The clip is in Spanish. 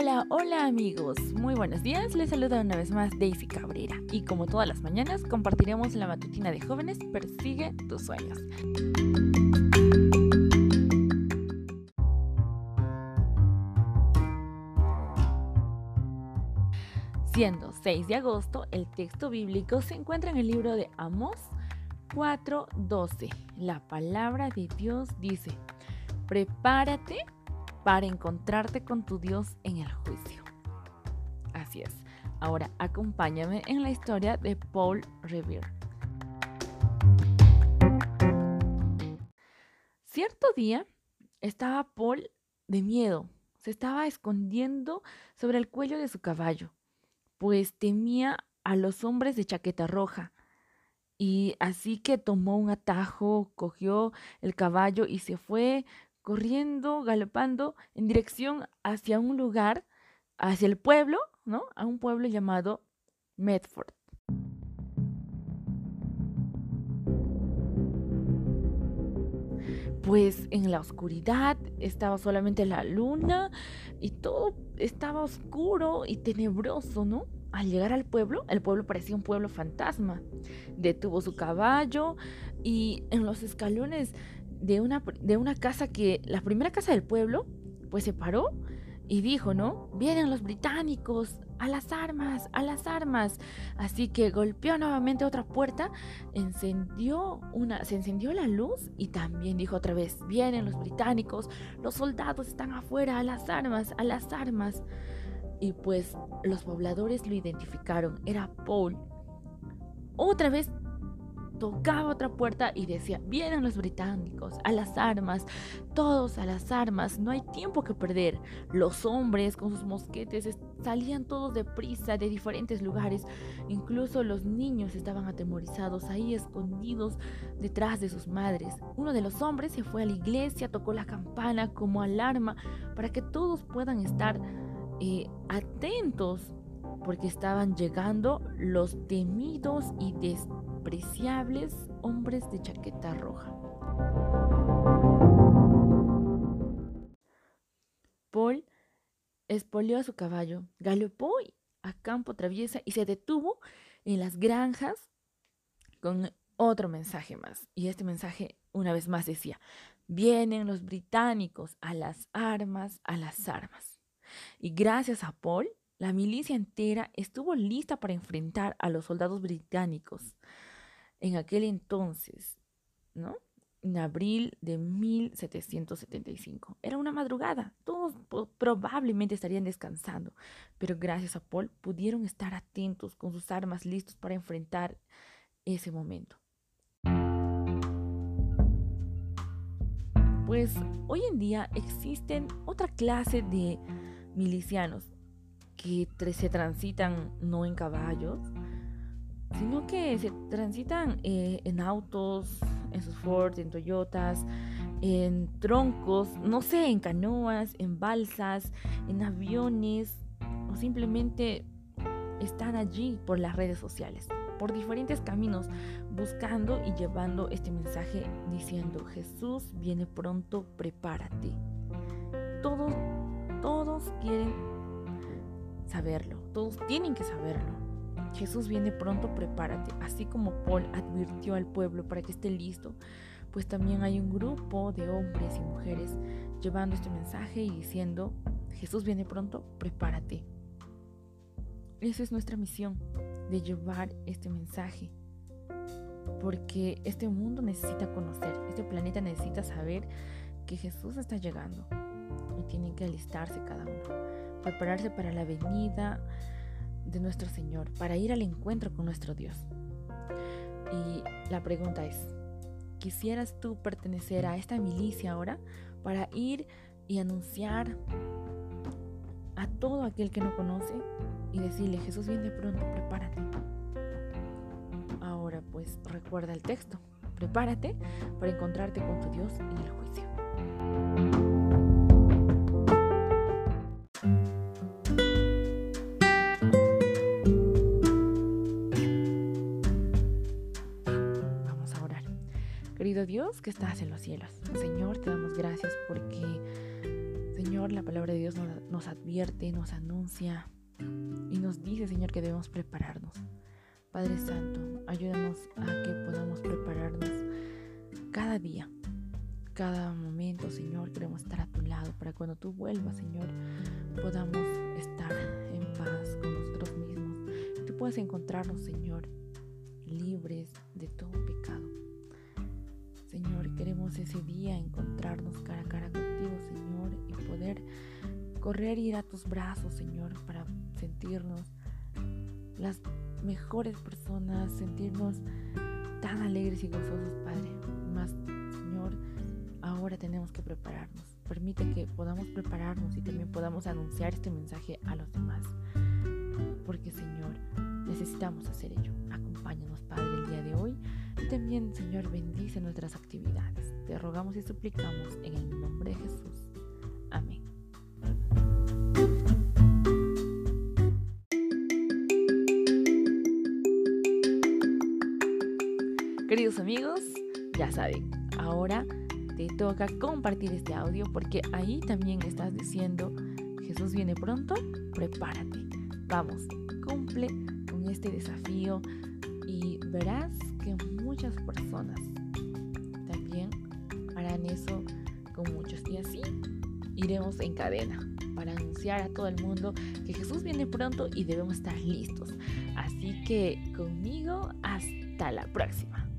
Hola, hola amigos, muy buenos días, les saluda una vez más Daisy Cabrera y como todas las mañanas compartiremos la matutina de jóvenes Persigue tus sueños. Siendo 6 de agosto, el texto bíblico se encuentra en el libro de Amós 4:12. La palabra de Dios dice, prepárate para encontrarte con tu Dios en el juicio. Así es. Ahora acompáñame en la historia de Paul Revere. Cierto día estaba Paul de miedo. Se estaba escondiendo sobre el cuello de su caballo, pues temía a los hombres de chaqueta roja. Y así que tomó un atajo, cogió el caballo y se fue corriendo, galopando en dirección hacia un lugar, hacia el pueblo, ¿no? A un pueblo llamado Medford. Pues en la oscuridad estaba solamente la luna y todo estaba oscuro y tenebroso, ¿no? Al llegar al pueblo, el pueblo parecía un pueblo fantasma. Detuvo su caballo y en los escalones de una, de una casa que, la primera casa del pueblo, pues se paró y dijo, ¿no? Vienen los británicos, a las armas, a las armas. Así que golpeó nuevamente otra puerta, encendió una, se encendió la luz y también dijo otra vez, vienen los británicos, los soldados están afuera, a las armas, a las armas. Y pues los pobladores lo identificaron, era Paul. Otra vez tocaba otra puerta y decía, vienen los británicos, a las armas, todos a las armas, no hay tiempo que perder. Los hombres con sus mosquetes salían todos deprisa de diferentes lugares, incluso los niños estaban atemorizados ahí escondidos detrás de sus madres. Uno de los hombres se fue a la iglesia, tocó la campana como alarma para que todos puedan estar eh, atentos porque estaban llegando los temidos y hombres de chaqueta roja. Paul espolió a su caballo, galopó a campo traviesa y se detuvo en las granjas con otro mensaje más. Y este mensaje una vez más decía, vienen los británicos a las armas, a las armas. Y gracias a Paul, la milicia entera estuvo lista para enfrentar a los soldados británicos en aquel entonces, ¿no? En abril de 1775. Era una madrugada, todos probablemente estarían descansando, pero gracias a Paul pudieron estar atentos con sus armas listos para enfrentar ese momento. Pues hoy en día existen otra clase de milicianos que se transitan no en caballos, sino que se transitan eh, en autos, en sus Ford, en Toyotas, en troncos, no sé, en canoas, en balsas, en aviones, o simplemente están allí por las redes sociales, por diferentes caminos, buscando y llevando este mensaje diciendo, Jesús viene pronto, prepárate. Todos, todos quieren saberlo, todos tienen que saberlo. Jesús viene pronto, prepárate. Así como Paul advirtió al pueblo para que esté listo, pues también hay un grupo de hombres y mujeres llevando este mensaje y diciendo, Jesús viene pronto, prepárate. Esa es nuestra misión, de llevar este mensaje. Porque este mundo necesita conocer, este planeta necesita saber que Jesús está llegando y tienen que alistarse cada uno prepararse para la venida de nuestro Señor, para ir al encuentro con nuestro Dios. Y la pregunta es, ¿quisieras tú pertenecer a esta milicia ahora para ir y anunciar a todo aquel que no conoce y decirle, Jesús viene pronto, prepárate? Ahora pues recuerda el texto, prepárate para encontrarte con tu Dios en el juicio. Dios que estás en los cielos, Señor, te damos gracias porque, Señor, la palabra de Dios nos, advierte, nos anuncia y nos dice, Señor, que debemos prepararnos. Padre Santo, ayúdanos a que podamos prepararnos cada día, cada momento, Señor. Queremos estar a tu lado para cuando tú vuelvas, Señor, podamos estar en paz con nosotros mismos. Tú puedas encontrarnos, Señor, libres de todo pecado. Queremos ese día encontrarnos cara a cara contigo, Señor, y poder correr y ir a tus brazos, Señor, para sentirnos las mejores personas, sentirnos tan alegres y gozosos, Padre. Más, Señor, ahora tenemos que prepararnos. Permite que podamos prepararnos y también podamos anunciar este mensaje a los demás. Porque, Señor, necesitamos hacer ello. Acompáñanos, también, Señor, bendice nuestras actividades. Te rogamos y suplicamos en el nombre de Jesús. Amén. Queridos amigos, ya saben, ahora te toca compartir este audio porque ahí también estás diciendo, Jesús viene pronto, prepárate. Vamos, cumple con este desafío y verás que muchas personas también harán eso con muchos. Y así iremos en cadena para anunciar a todo el mundo que Jesús viene pronto y debemos estar listos. Así que conmigo hasta la próxima.